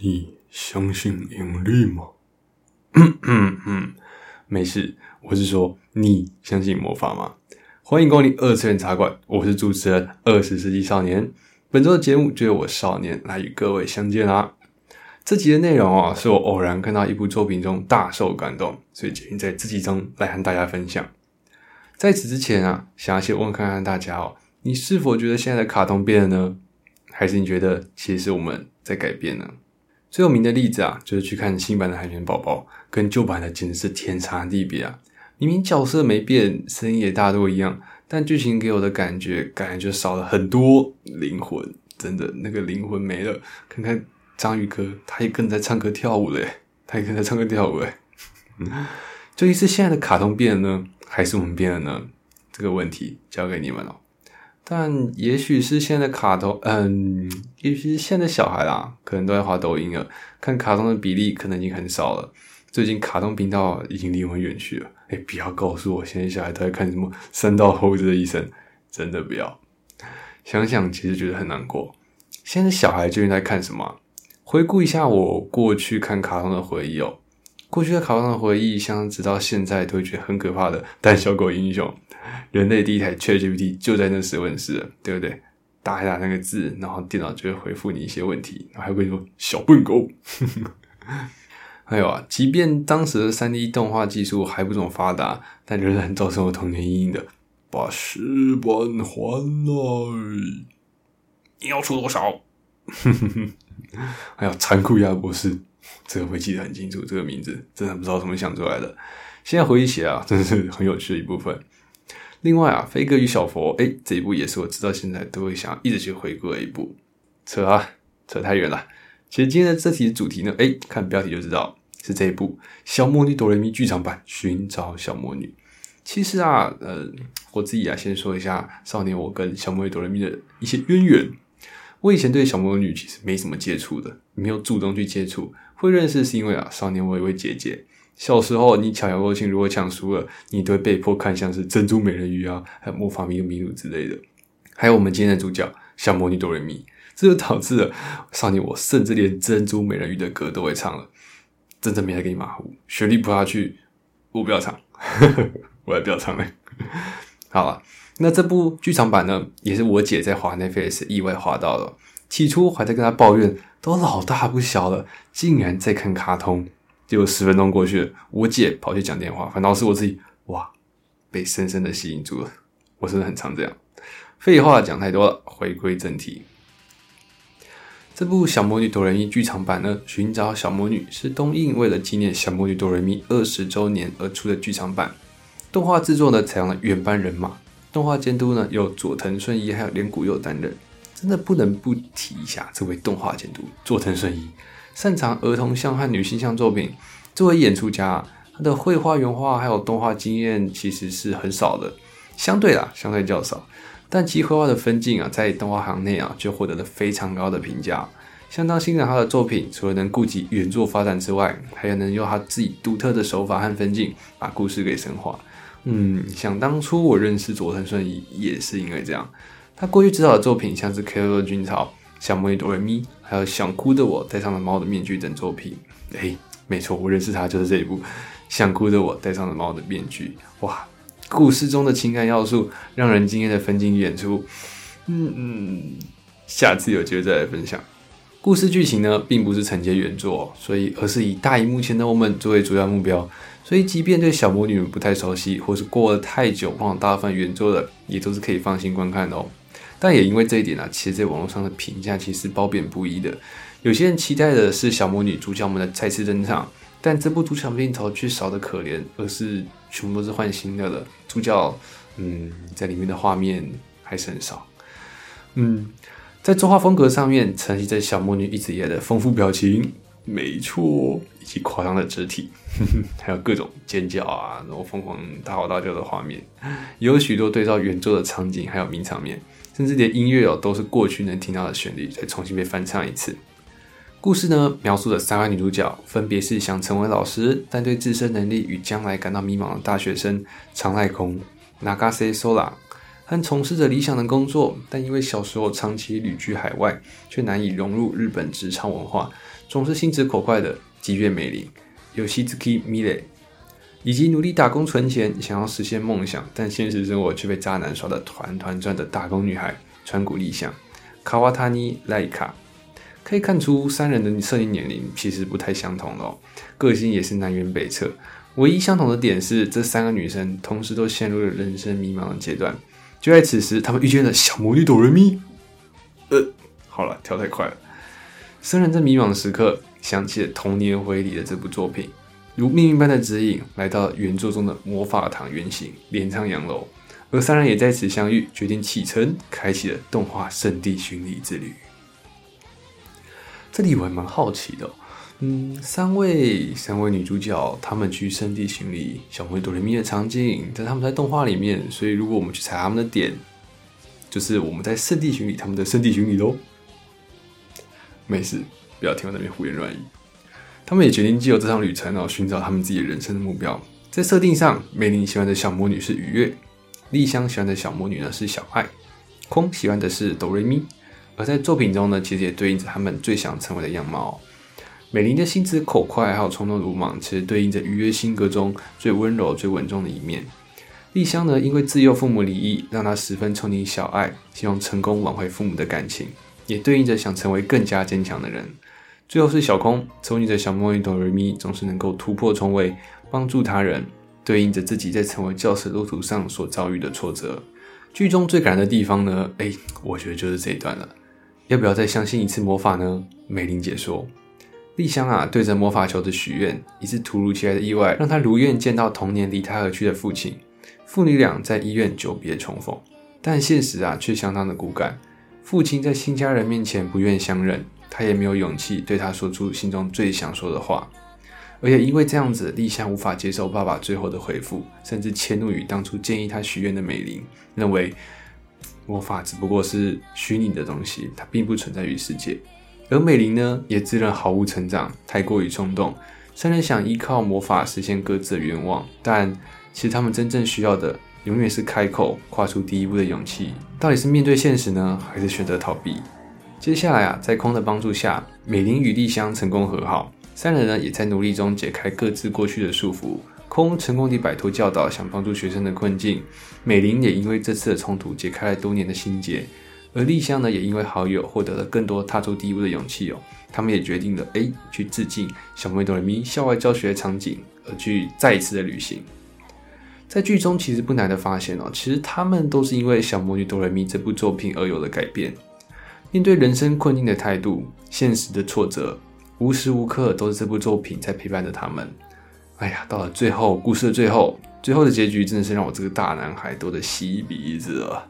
你相信引力吗？嗯嗯嗯，没事，我是说你相信魔法吗？欢迎光临二次元茶馆，我是主持人二十世纪少年。本周的节目就由我少年来与各位相见啦。这集的内容啊，是我偶然看到一部作品中大受感动，所以决定在这集中来和大家分享。在此之前啊，想要先问看看大家哦，你是否觉得现在的卡通变了呢？还是你觉得其实我们在改变呢？最有名的例子啊，就是去看新版的海绵宝宝，跟旧版的简直是天差地别啊！明明角色没变，声音也大多一样，但剧情给我的感觉，感觉就少了很多灵魂。真的，那个灵魂没了。看看章鱼哥，他也跟在唱歌跳舞嘞，他也跟在唱歌跳舞嘞。究竟是现在的卡通变了呢，还是我们变了呢？这个问题交给你们了。但也许是现在卡通，嗯，也许是现在小孩啦，可能都在滑抖音了，看卡通的比例可能已经很少了。最近卡通频道已经离我们远去了。哎，不要告诉我现在小孩都在看什么《三道猴子的一生》，真的不要。想想其实觉得很难过。现在小孩究竟在看什么？回顾一下我过去看卡通的回忆哦。过去的卡通的回忆，像直到现在都会觉得很可怕的胆小狗英雄。人类第一台 ChatGPT 就在那时问世了，对不对？打一打那个字，然后电脑就会回复你一些问题，然后还会说“小笨狗”。还有啊，即便当时的三 D 动画技术还不怎么发达，但仍然造成我童年阴影的。把石板还来，你要出多少？还有残酷鸭博士，这个会记得很清楚，这个名字真的不知道怎么想出来的。现在回忆起来啊，真的是很有趣的一部分。另外啊，飞哥与小佛，诶，这一部也是我直到现在都会想一直去回顾的一部。扯啊，扯太远了。其实今天的这题主题呢，诶，看标题就知道是这一部《小魔女哆瑞咪剧场版：寻找小魔女》。其实啊，呃，我自己啊，先说一下少年我跟小魔女哆瑞咪的一些渊源。我以前对小魔女其实没什么接触的，没有主动去接触，会认识是因为啊，少年我有一位姐姐。小时候，你抢遥控器如果抢输了，你都会被迫看像是珍珠美人鱼啊，还有魔法咪路咪路之类的。还有我们今天的主角小魔女哆瑞咪，这就导致了少年我甚至连珍珠美人鱼的歌都会唱了。真的没来给你马虎，旋律不下去，我不要唱，我也不要唱嘞。好了，那这部剧场版呢，也是我姐在滑 Netflix 意外滑到了。起初还在跟她抱怨，都老大不小了，竟然在看卡通。结果十分钟过去了，我姐跑去讲电话，反倒是我自己哇，被深深的吸引住了。我真的很常这样。废话讲太多了，回归正题。这部《小魔女哆瑞咪》剧场版呢，《寻找小魔女》是东映为了纪念小魔女哆瑞咪二十周年而出的剧场版。动画制作呢，采用了原班人马，动画监督呢由佐藤顺一还有连谷佑担任。真的不能不提一下这位动画监督佐藤顺一。擅长儿童向和女性向作品，作为演出家，他的绘画、原画还有动画经验其实是很少的，相对啦，相对较少。但其绘画的分镜啊，在动画行内啊，就获得了非常高的评价。相当欣赏他的作品，除了能顾及原作发展之外，还有能用他自己独特的手法和分镜，把故事给深化。嗯，想当初我认识佐藤顺一，也是因为这样。他过去指导的作品，像是《Keroro 军曹》。小魔女哆瑞咪，还有想哭的我戴上了猫的面具等作品，诶，没错，我认识他就是这一部《想哭的我戴上了猫的面具》。哇，故事中的情感要素让人惊艳的分镜演出，嗯嗯，下次有机会再来分享。故事剧情呢，并不是承接原作，所以而是以大荧幕前的我们作为主要目标，所以即便对小魔女们不太熟悉，或是过了太久忘了大部分原作的，也都是可以放心观看的哦。但也因为这一点呢、其实在网络上的评价其实褒贬不一的。有些人期待的是小魔女主角们的再次登场，但这部主角镜头却少得可怜，而是全部都是换新的了。主角，嗯，在里面的画面还是很少。嗯，在作画风格上面，承袭着小魔女一直以来的丰富表情，没错，以及夸张的肢体，呵呵，还有各种尖叫啊，然后疯狂大吼大叫的画面，有许多对照原作的场景，还有名场面。甚至连音乐哦，都是过去能听到的旋律，再重新被翻唱一次。故事呢，描述了三位女主角，分别是想成为老师，但对自身能力与将来感到迷茫的大学生长濑空 Nagase Sora，和从事着理想的工作，但因为小时候长期旅居海外，却难以融入日本职场文化，总是心直口快的吉月美玲，有西子 K 米蕾，以及努力打工存钱，想要实现梦想，但现实生活却被渣男耍得团团转的打工女孩川谷莉香，卡瓦塔尼赖卡。可以看出三人的设定年龄其实不太相同哦，个性也是南辕北辙。唯一相同的点是，这三个女生同时都陷入了人生迷茫的阶段。就在此时，他们遇见了小魔女哆瑞咪。呃，好了，跳太快了。三人在迷茫的时刻，想起了童年回忆里的这部作品，如命运般的指引，来到原作中的魔法堂原型镰仓洋楼。而三人也在此相遇，决定启程，开启了动画圣地巡礼之旅。这里我还蛮好奇的，嗯，三位三位女主角她们去圣地巡礼小魔女哆瑞咪的场景，在他们在动画里面，所以如果我们去踩他们的点，就是我们在圣地巡礼他们的圣地巡礼喽。没事，不要听我那边胡言乱语。他们也决定借由这趟旅程哦，寻找他们自己人生的目标。在设定上，美玲喜欢的小魔女是羽月，丽香喜欢的小魔女呢是小爱，空喜欢的是哆瑞咪。而在作品中呢，其实也对应着他们最想成为的样貌。美玲的心直口快，还有冲动鲁莽，其实对应着羽月性格中最温柔、最稳重的一面。丽香呢，因为自幼父母离异，让她十分憧憬小爱，希望成功挽回父母的感情，也对应着想成为更加坚强的人。最后是小空，憧憬着小魔女哆瑞咪总是能够突破重围，帮助他人，对应着自己在成为教师路途上所遭遇的挫折。剧中最感人的地方呢，哎，我觉得就是这一段了。要不要再相信一次魔法呢？美玲姐说：“丽香啊，对着魔法球的许愿，一次突如其来的意外，让她如愿见到童年离她而去的父亲。父女俩在医院久别重逢，但现实啊，却相当的骨感。父亲在新家人面前不愿相认，他也没有勇气对他说出心中最想说的话。而且因为这样子，丽香无法接受爸爸最后的回复，甚至迁怒于当初建议他许愿的美玲，认为。”魔法只不过是虚拟的东西，它并不存在于世界。而美玲呢，也自认毫无成长，太过于冲动。三人想依靠魔法实现各自的愿望，但其实他们真正需要的，永远是开口、跨出第一步的勇气。到底是面对现实呢，还是选择逃避？接下来啊，在空的帮助下，美玲与丽香成功和好，三人呢，也在努力中解开各自过去的束缚。空成功地摆脱教导，想帮助学生的困境。美玲也因为这次的冲突解开了多年的心结，而丽香呢，也因为好友获得了更多踏出第一步的勇气哦。他们也决定了，哎，去致敬小魔女哆瑞咪校外教学的场景，而去再一次的旅行。在剧中，其实不难的发现哦，其实他们都是因为小魔女哆瑞咪这部作品而有了改变。面对人生困境的态度，现实的挫折，无时无刻都是这部作品在陪伴着他们。哎呀，到了最后，故事的最后，最后的结局真的是让我这个大男孩都得吸鼻子了。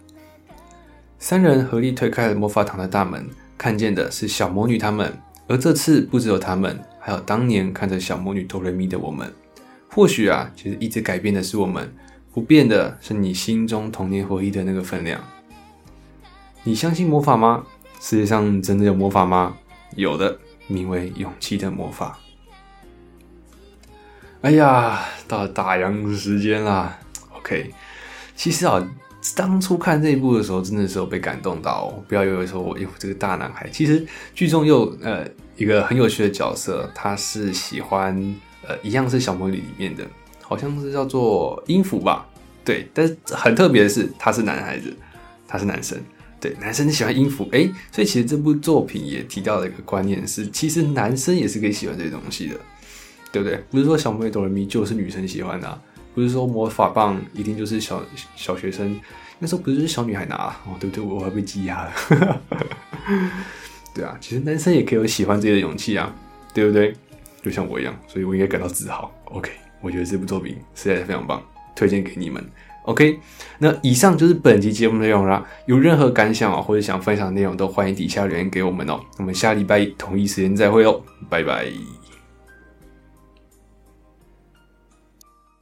三人合力推开了魔法堂的大门，看见的是小魔女他们，而这次不只有他们，还有当年看着小魔女哆瑞咪的我们。或许啊，其实一直改变的是我们，不变的是你心中童年回忆的那个分量。你相信魔法吗？世界上真的有魔法吗？有的，名为勇气的魔法。哎呀，到了打烊时间啦。OK，其实啊，当初看这一部的时候，真的是有被感动到。不要以为说我有这个大男孩。其实剧中又呃一个很有趣的角色，他是喜欢呃一样是小魔女里面的，好像是叫做音符吧？对，但是很特别的是，他是男孩子，他是男生。对，男生喜欢音符，哎，所以其实这部作品也提到了一个观念是，其实男生也是可以喜欢这些东西的。对不对？不是说小魔女哆瑞咪就是女生喜欢的，不是说魔法棒一定就是小小学生，那时候不是小女孩拿哦，对不对？我还被挤压了。对啊，其实男生也可以有喜欢这些的勇气啊，对不对？就像我一样，所以我应该感到自豪。OK，我觉得这部作品实在是非常棒，推荐给你们。OK，那以上就是本期节目内容啦。有任何感想啊，或者想分享的内容，都欢迎底下留言给我们哦。我们下礼拜同一时间再会哦，拜拜。